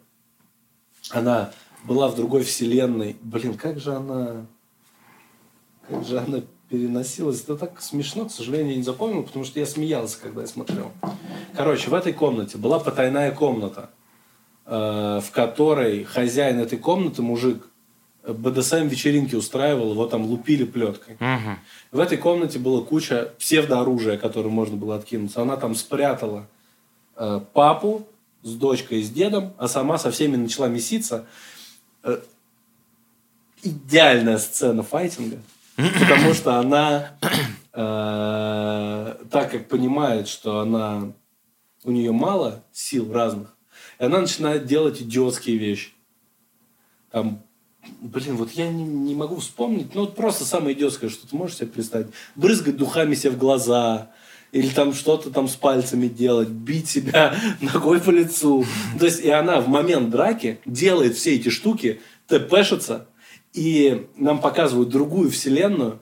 Она была в другой вселенной. Блин, как же она... Как же она переносилась. Это так смешно, к сожалению, я не запомнил, потому что я смеялся, когда я смотрел. Короче, в этой комнате была потайная комната, э, в которой хозяин этой комнаты, мужик, БДСМ вечеринки устраивал, его там лупили плеткой. Мгм. В этой комнате была куча псевдооружия, которое можно было откинуться. Она там спрятала э, папу с дочкой и с дедом, а сама со всеми начала меситься. Э, идеальная сцена файтинга, потому что она, э, так как понимает, что она у нее мало сил разных, и она начинает делать идиотские вещи. Там, блин, вот я не, не могу вспомнить, ну вот просто самое идиотское, что ты можешь себе представить. Брызгать духами себе в глаза, или там что-то там с пальцами делать, бить себя (laughs) ногой по лицу. То есть и она в момент драки делает все эти штуки, тэпэшится, и нам показывают другую вселенную,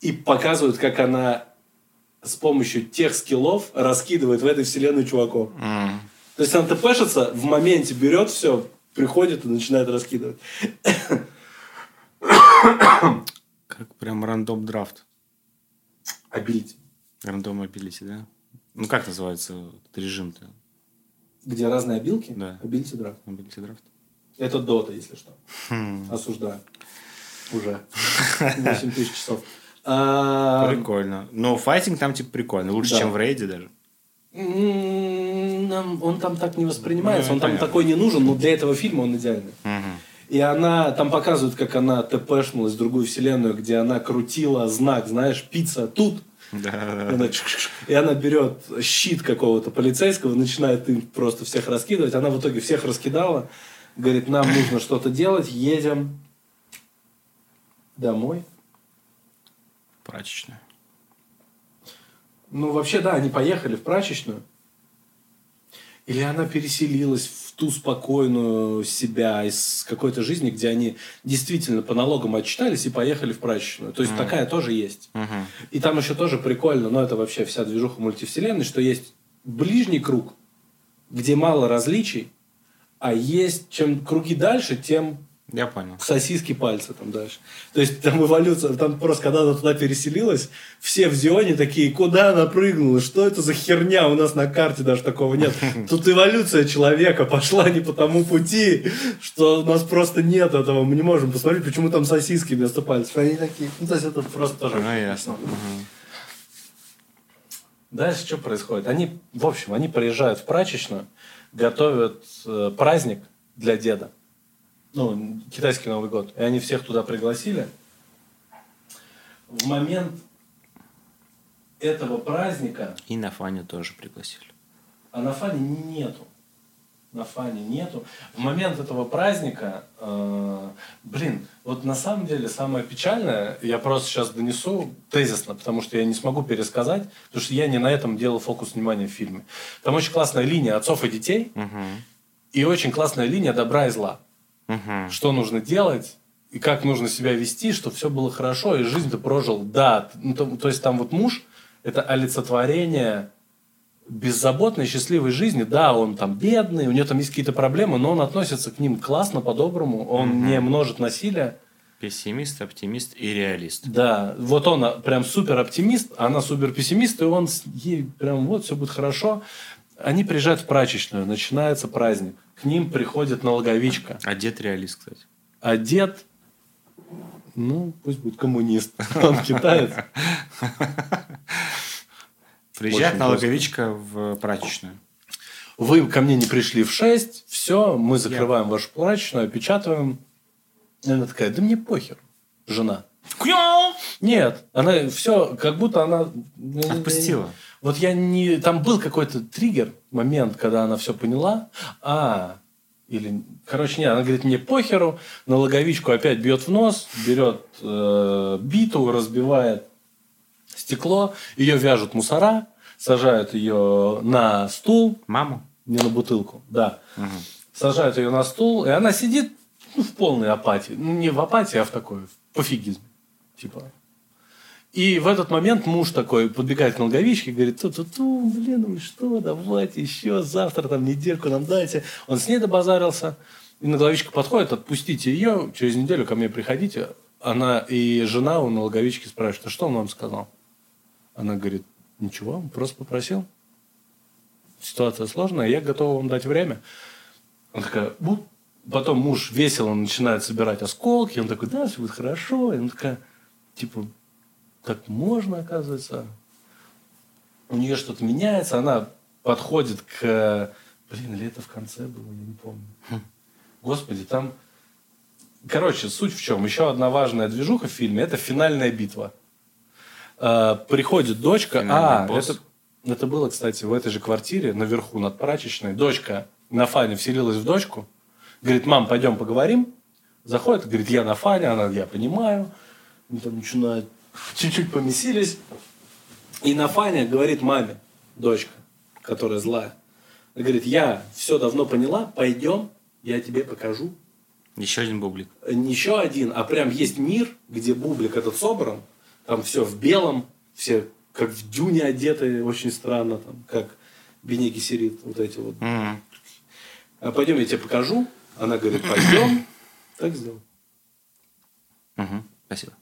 и показывают, как она с помощью тех скиллов раскидывает в этой вселенной чуваков. М. То есть она тэпэшится, в моменте берет все, приходит и начинает раскидывать. Как прям random draft. Ability. Random ability, да? Ну, как называется этот режим-то? Где разные абилки? Да. Ability draft. Ability draft. Это Dota, если что. Хм. Осуждаю. Уже. (laughs) 8 тысяч часов. А, Прикольно. Но файтинг там типа прикольно. Лучше, Да. чем в рейде даже. м, нам- Он там так не воспринимается. Ну, Он там понятно. такой не нужен, но для этого фильма он идеальный. Мгм. И она, там показывают, как она тпшнулась в другую вселенную, где она крутила знак, знаешь, пицца тут. Да, И она, и она берет щит какого-то полицейского, начинает им просто всех раскидывать. Она в итоге всех раскидала. Говорит, нам нужно что-то делать, едем домой. Прачечная. Ну, вообще, да, они поехали в прачечную. Или она переселилась в ту спокойную себя из какой-то жизни, где они действительно по налогам отчитались и поехали в прачечную. То есть Мгм. такая тоже есть. Мгм. И там еще тоже прикольно, но это вообще вся движуха мультивселенной, что есть ближний круг, где мало различий, а есть чем круги дальше, тем Я понял. сосиски пальцы там дальше. То есть там эволюция, там просто когда она туда переселилась, все в Зионе такие, куда она прыгнула, что это за херня, у нас на карте даже такого нет. (laughs) Тут эволюция человека пошла не по тому пути, что у нас просто нет этого, мы не можем посмотреть, почему там сосиски вместо пальцев. Они такие, ну то есть это просто тоже... Ну, ясно. Дальше что происходит? Они, в общем, они приезжают в прачечную, готовят э, праздник для деда. Ну, китайский Новый год. И они всех туда пригласили. В момент этого праздника, И на Фаню тоже пригласили. а на фане нету. На фане нету. В момент этого праздника, э, блин, вот на самом деле самое печальное, я просто сейчас донесу тезисно, потому что я не смогу пересказать, потому что я не на этом делал фокус внимания в фильме. Там очень классная линия отцов и детей, Мгм. и очень классная линия добра и зла. Мгм. Что нужно делать, и как нужно себя вести, чтобы все было хорошо, и жизнь ты прожил. Да, ну, то, то есть там вот муж – это олицетворение беззаботной, счастливой жизни. Да, он там бедный, у него там есть какие-то проблемы, но он относится к ним классно, по-доброму, он Мгм. не множит насилия. Пессимист, оптимист и реалист. Да, вот он а, прям супер оптимист, она супер пессимист, и он ей прям вот все будет хорошо. Они приезжают в прачечную, начинается праздник. К ним приходит налоговичка. А дед реалист, кстати. А дед, ну, пусть будет коммунист. Он китаец. Приезжает налоговичка в прачечную. Вы ко мне не пришли в 6, все, мы закрываем вашу прачечную, опечатываем. И она такая, да мне похер, жена. Нет, она все, как будто она... Отпустила. Вот я не... Там был какой-то триггер, момент, когда она все поняла. А, или... Короче, нет, она говорит, мне похеру. Налоговичку опять бьет в нос, берет э, биту, разбивает стекло. Ее вяжут мусора, сажают ее на стул, Маму? не на бутылку, да. Мгм. Сажают ее на стул, и она сидит ну, в полной апатии. Ну, не в апатии, а в такой, в пофигизме. Типа. И в этот момент муж такой подбегает к налоговичке и говорит, ту-ту-ту, блин, ну что, давайте еще завтра, там, недельку нам дайте. Он с ней добазарился. И налоговичка подходит, отпустите ее, через неделю ко мне приходите. Она и жена у налоговички спрашивает, а что он вам сказал? Она говорит, ничего, он просто попросил. Ситуация сложная, я готова вам дать время. Она такая, «Бу». Потом муж весело начинает собирать осколки. Он такой, да, все будет хорошо. И она такая, типа, так можно, оказывается. У нее что-то меняется. Она подходит к... Блин, или это в конце было, я не помню. Господи, там... Короче, суть в чем? Еще одна важная движуха в фильме – это финальная битва. Э, Приходит дочка... Финальный а, босс. это, это было, кстати, в этой же квартире, наверху, над прачечной. Дочка на фане вселилась в дочку. Говорит, мам, пойдем поговорим. Заходит, говорит, я на фане. Она, я понимаю. Они там начинают... Чуть-чуть помесились. И на фане говорит маме, дочка, которая злая. Говорит, я все давно поняла, пойдем, я тебе покажу. Еще один бублик. Не еще один, а прям есть мир, где бублик этот собран. Там все в белом, все как в дюне одеты, очень странно, там, как Бенеги Сирит, вот эти вот. Мгм. А пойдем, я тебе покажу. Она говорит, пойдем. Так сделал. Мгм. Спасибо.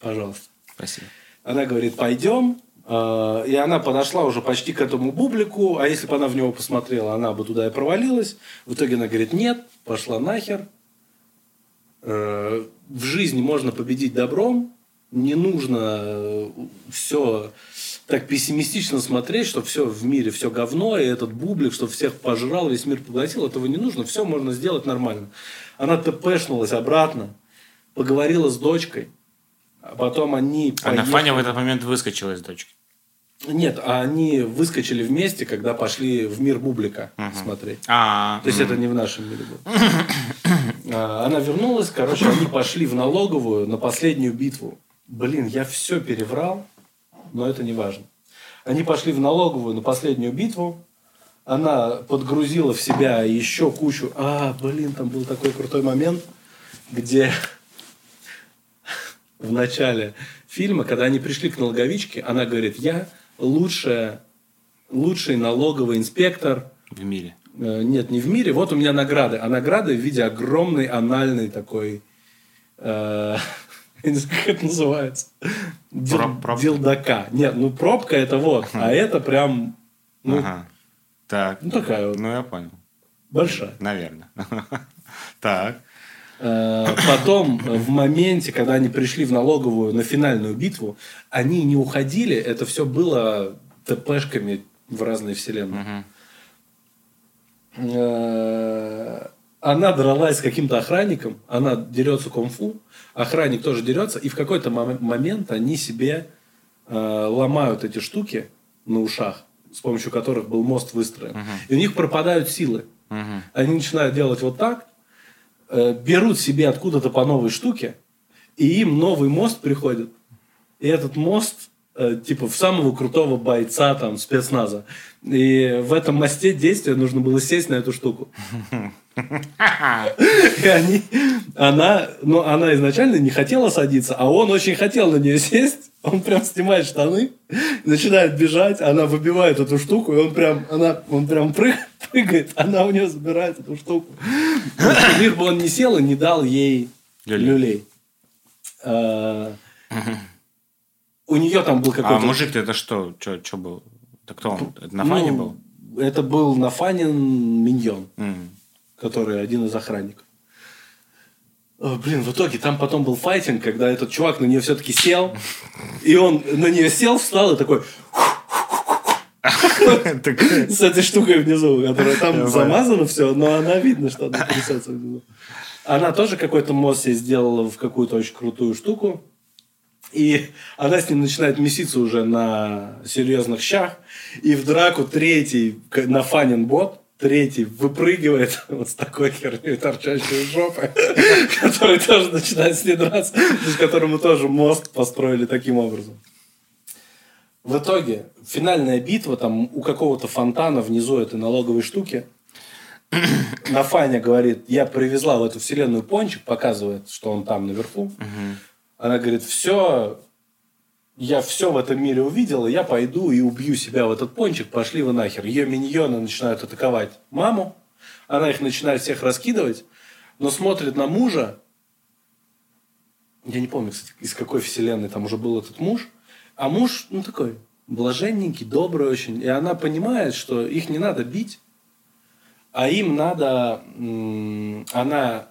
Пожалуйста. Спасибо. Она говорит, пойдем. А, И она подошла уже почти к этому бублику, а если бы она в него посмотрела, она бы туда и провалилась. В итоге она говорит, нет, пошла нахер. Э, В жизни можно победить добром, не нужно все так пессимистично смотреть, что все в мире, все говно, и этот бублик, что всех пожрал, весь мир поглотил, этого не нужно, все можно сделать нормально. Она тпшнулась обратно, поговорила с дочкой, потом они А на Фаня в этот момент выскочила из дочки. Нет, а они выскочили вместе, когда пошли в мир Бублика смотреть. А, То есть это не в нашем мире было. А, Она вернулась, короче, они пошли в налоговую на последнюю битву. Блин, я все переврал, но это не важно. Они пошли в налоговую на последнюю битву. Она подгрузила в себя еще кучу... А, блин, там был такой крутой момент, где в начале фильма, когда они пришли к налоговичке, она говорит, я лучшая, лучший налоговый инспектор в мире. Э, Нет, не в мире. Вот у меня награды. А награды в виде огромной анальной такой... э, (laughs) я не знаю, как это называется. Дил- пробка? Дилдака. Нет, ну пробка это вот. А это прям... Ну, Ага. Так. ну, такая вот. Ну, я понял. Большая. Наверное. (laughs) Так. Э, Потом, э, в моменте, когда они пришли в налоговую на финальную битву, они не уходили. Это все было ТПшками в разные вселенные. Э, она дралась с каким-то охранником, она дерется кунг-фу, охранник тоже дерется, и в какой-то мом- момент они себе ломают эти штуки на ушах, с помощью которых был мост выстроен. И у них пропадают силы. Они начинают делать вот так, берут себе откуда-то по новой штуке, и им новый мост приходит. И этот мост, э, типа, в самого крутого бойца там спецназа. И в этом мосте действия нужно было сесть на эту штуку. И они, она, ну, она изначально не хотела садиться, а он очень хотел на нее сесть. Он прям снимает штаны, начинает бежать, она выбивает эту штуку, и он прям, она, он прям прыг- прыгает, она у нее забирает эту штуку. Лишь бы он не сел и не дал ей Люлей. А, У нее там был А какой-то... мужик-то это что? Что был? Это кто он? Это на фане Ну, был? Это был Нафанин Миньон. Который один из охранников. Блин, в итоге там потом был файтинг, когда этот чувак на нее все-таки сел, и он на нее сел, встал и такой Так- (laughs) с этой штукой внизу, которая там понял. замазано все, но она видно, что она трясется внизу. Она тоже какой-то мост себе сделала в какую-то очень крутую штуку. И она с ним начинает меситься уже на серьезных щах. И в драку третий, на фанин бот, третий выпрыгивает (laughs) вот с такой херней, торчащей жопы, (laughs) который тоже начинает с ней драться, с которому тоже мост построили таким образом. В итоге финальная битва там у какого-то фонтана внизу этой налоговой штуки. (coughs) Нафаня говорит, я привезла в эту вселенную пончик, показывает, что он там наверху. Она говорит, все, я все в этом мире увидела, я пойду и убью себя в этот пончик, пошли вы нахер. Ее миньоны начинают атаковать маму, она их начинает всех раскидывать, но смотрит на мужа, я не помню, кстати, из какой вселенной там уже был этот муж, а муж, ну, такой, блаженненький, добрый очень, и она понимает, что их не надо бить, а им надо, она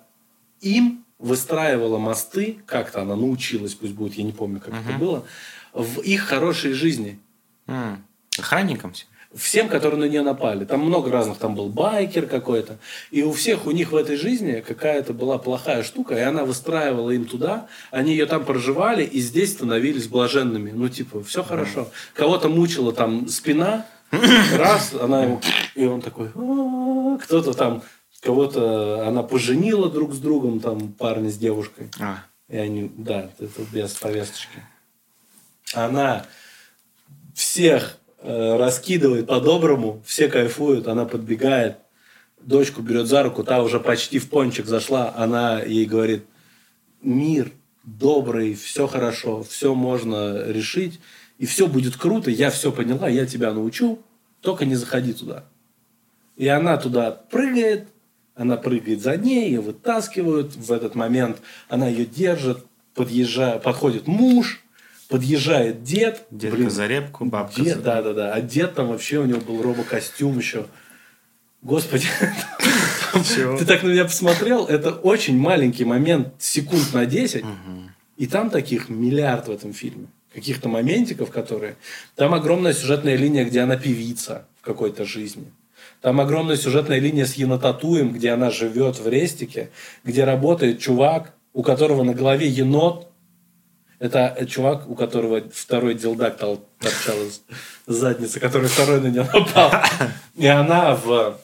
им выстраивала мосты, как-то она научилась, пусть будет, я не помню, как это было, в их хорошей жизни. М. Охранником? Всем? Которые на нее напали. Там много разных, там был байкер какой-то. И у всех у них в этой жизни какая-то была плохая штука, и она выстраивала им туда, они ее там проживали, и здесь становились блаженными. Ну, типа, все хорошо. Кого-то мучила там спина, раз, она ему, и он такой, «А-а-а». кто-то там, кого-то она поженила друг с другом, там парня с девушкой. А. И они, да, это без повесточки. Она всех э, раскидывает по-доброму, все кайфуют, она подбегает, дочку берет за руку, та уже почти в пончик зашла, она ей говорит, мир добрый, все хорошо, все можно решить, и все будет круто, я все поняла, я тебя научу, только не заходи туда. И она туда прыгает, она прыгает за ней, ее вытаскивают. В этот момент она ее держит, подъезжает, подходит муж, подъезжает дед. Детка Блин, за репку, бабка дед, за... да, да, да. А дед там вообще у него был робокостюм еще. Господи, (laughs) ты так на меня посмотрел, это очень маленький момент, секунд на 10, и там таких миллиард в этом фильме. каких-то моментиков, которые... Там огромная сюжетная линия, где она певица в какой-то жизни. Там огромная сюжетная линия с Енотатуем, где она живет в Рестике, где работает чувак, у которого на голове енот. Это чувак, у которого второй дилдак торчал из задницы, который второй на нее напал. И она в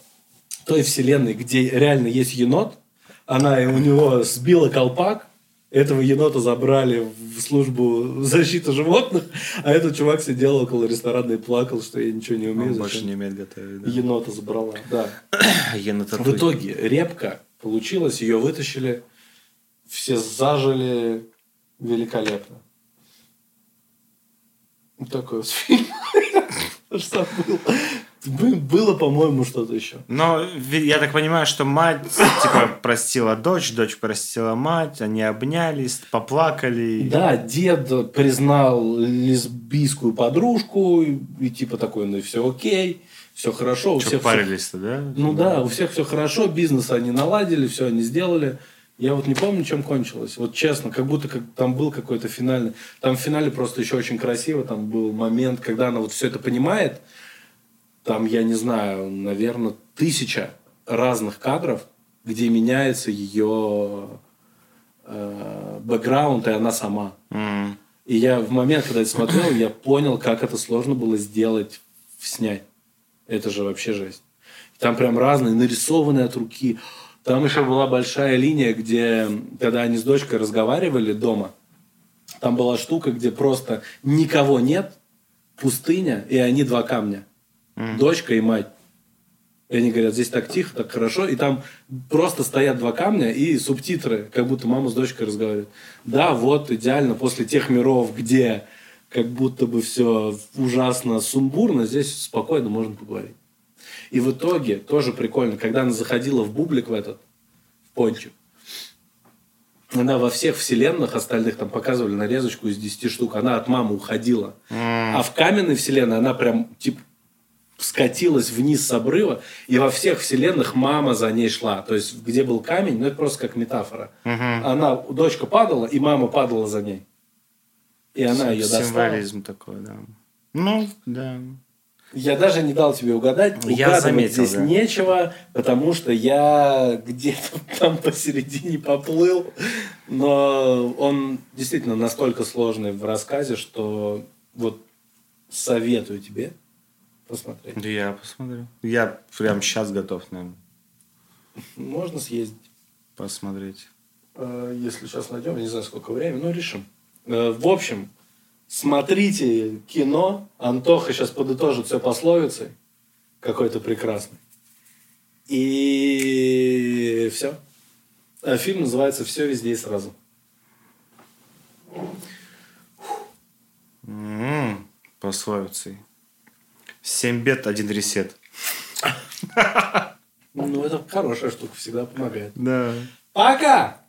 той вселенной, где реально есть енот, она у него сбила колпак, этого енота забрали в службу защиты животных, а этот чувак сидел около ресторана и плакал, что я ничего не умею. Он больше не умеет готовить. Да. Енота забрала, да. (coughs) В итоге репка получилась, ее вытащили, все зажили великолепно. Такой вот фильм. (laughs) Что был? Бы- Было, по-моему, что-то еще. Но я так понимаю, что мать типа простила дочь, дочь простила мать, они обнялись, поплакали. Да, дед признал лесбийскую подружку, и, и типа такой, ну все окей, все хорошо. У Что всех всё- парились-то, да? Ну да, у всех все хорошо, бизнес они наладили, все они сделали. Я вот не помню, чем кончилось. Вот честно, как будто как, там был какой-то финальный... Там в финале просто еще очень красиво, там был момент, когда она вот все это понимает. Там, я не знаю, наверное, тысяча разных кадров, где меняется ее э, бэкграунд, и она сама. М. И я в момент, когда это смотрел, я понял, как это сложно было сделать, снять. Это же вообще жесть. Там прям разные, нарисованные от руки. Там еще была большая линия, где, когда они с дочкой разговаривали дома, там была штука, где просто никого нет, пустыня, и они два камня. Дочка и мать. И они говорят, здесь так тихо, так хорошо. И там просто стоят два камня и субтитры, как будто мама с дочкой разговаривает. Да, вот, идеально, после тех миров, где как будто бы все ужасно сумбурно, здесь спокойно можно поговорить. И в итоге, тоже прикольно, когда она заходила в бублик в этот, в пончик, она во всех вселенных остальных там показывали нарезочку из 10 штук, она от мамы уходила. А в каменной вселенной она прям, типа, скатилась вниз с обрыва, и во всех вселенных мама за ней шла. То есть, где был камень, ну, это просто как метафора. Она, дочка падала, и мама падала за ней. И она ее достала. Символизм такой, да. Ну, да. Я даже не дал тебе угадать. Я заметил, здесь да. нечего, потому что я где-то (laughs) там посередине поплыл. Но он действительно настолько сложный в рассказе, что вот советую тебе посмотреть. Да я посмотрю. Я прям сейчас готов, наверное, Можно съездить. посмотреть. Э, Если сейчас найдем, не знаю, сколько времени, но решим. Э, В общем, смотрите кино. Антоха сейчас подытожит все пословицей. Какой-то прекрасный. И все. Фильм называется «Все везде и сразу». М, Пословицей. Семь бед, один ресет. Ну, это хорошая штука, всегда помогает. Да. Пока!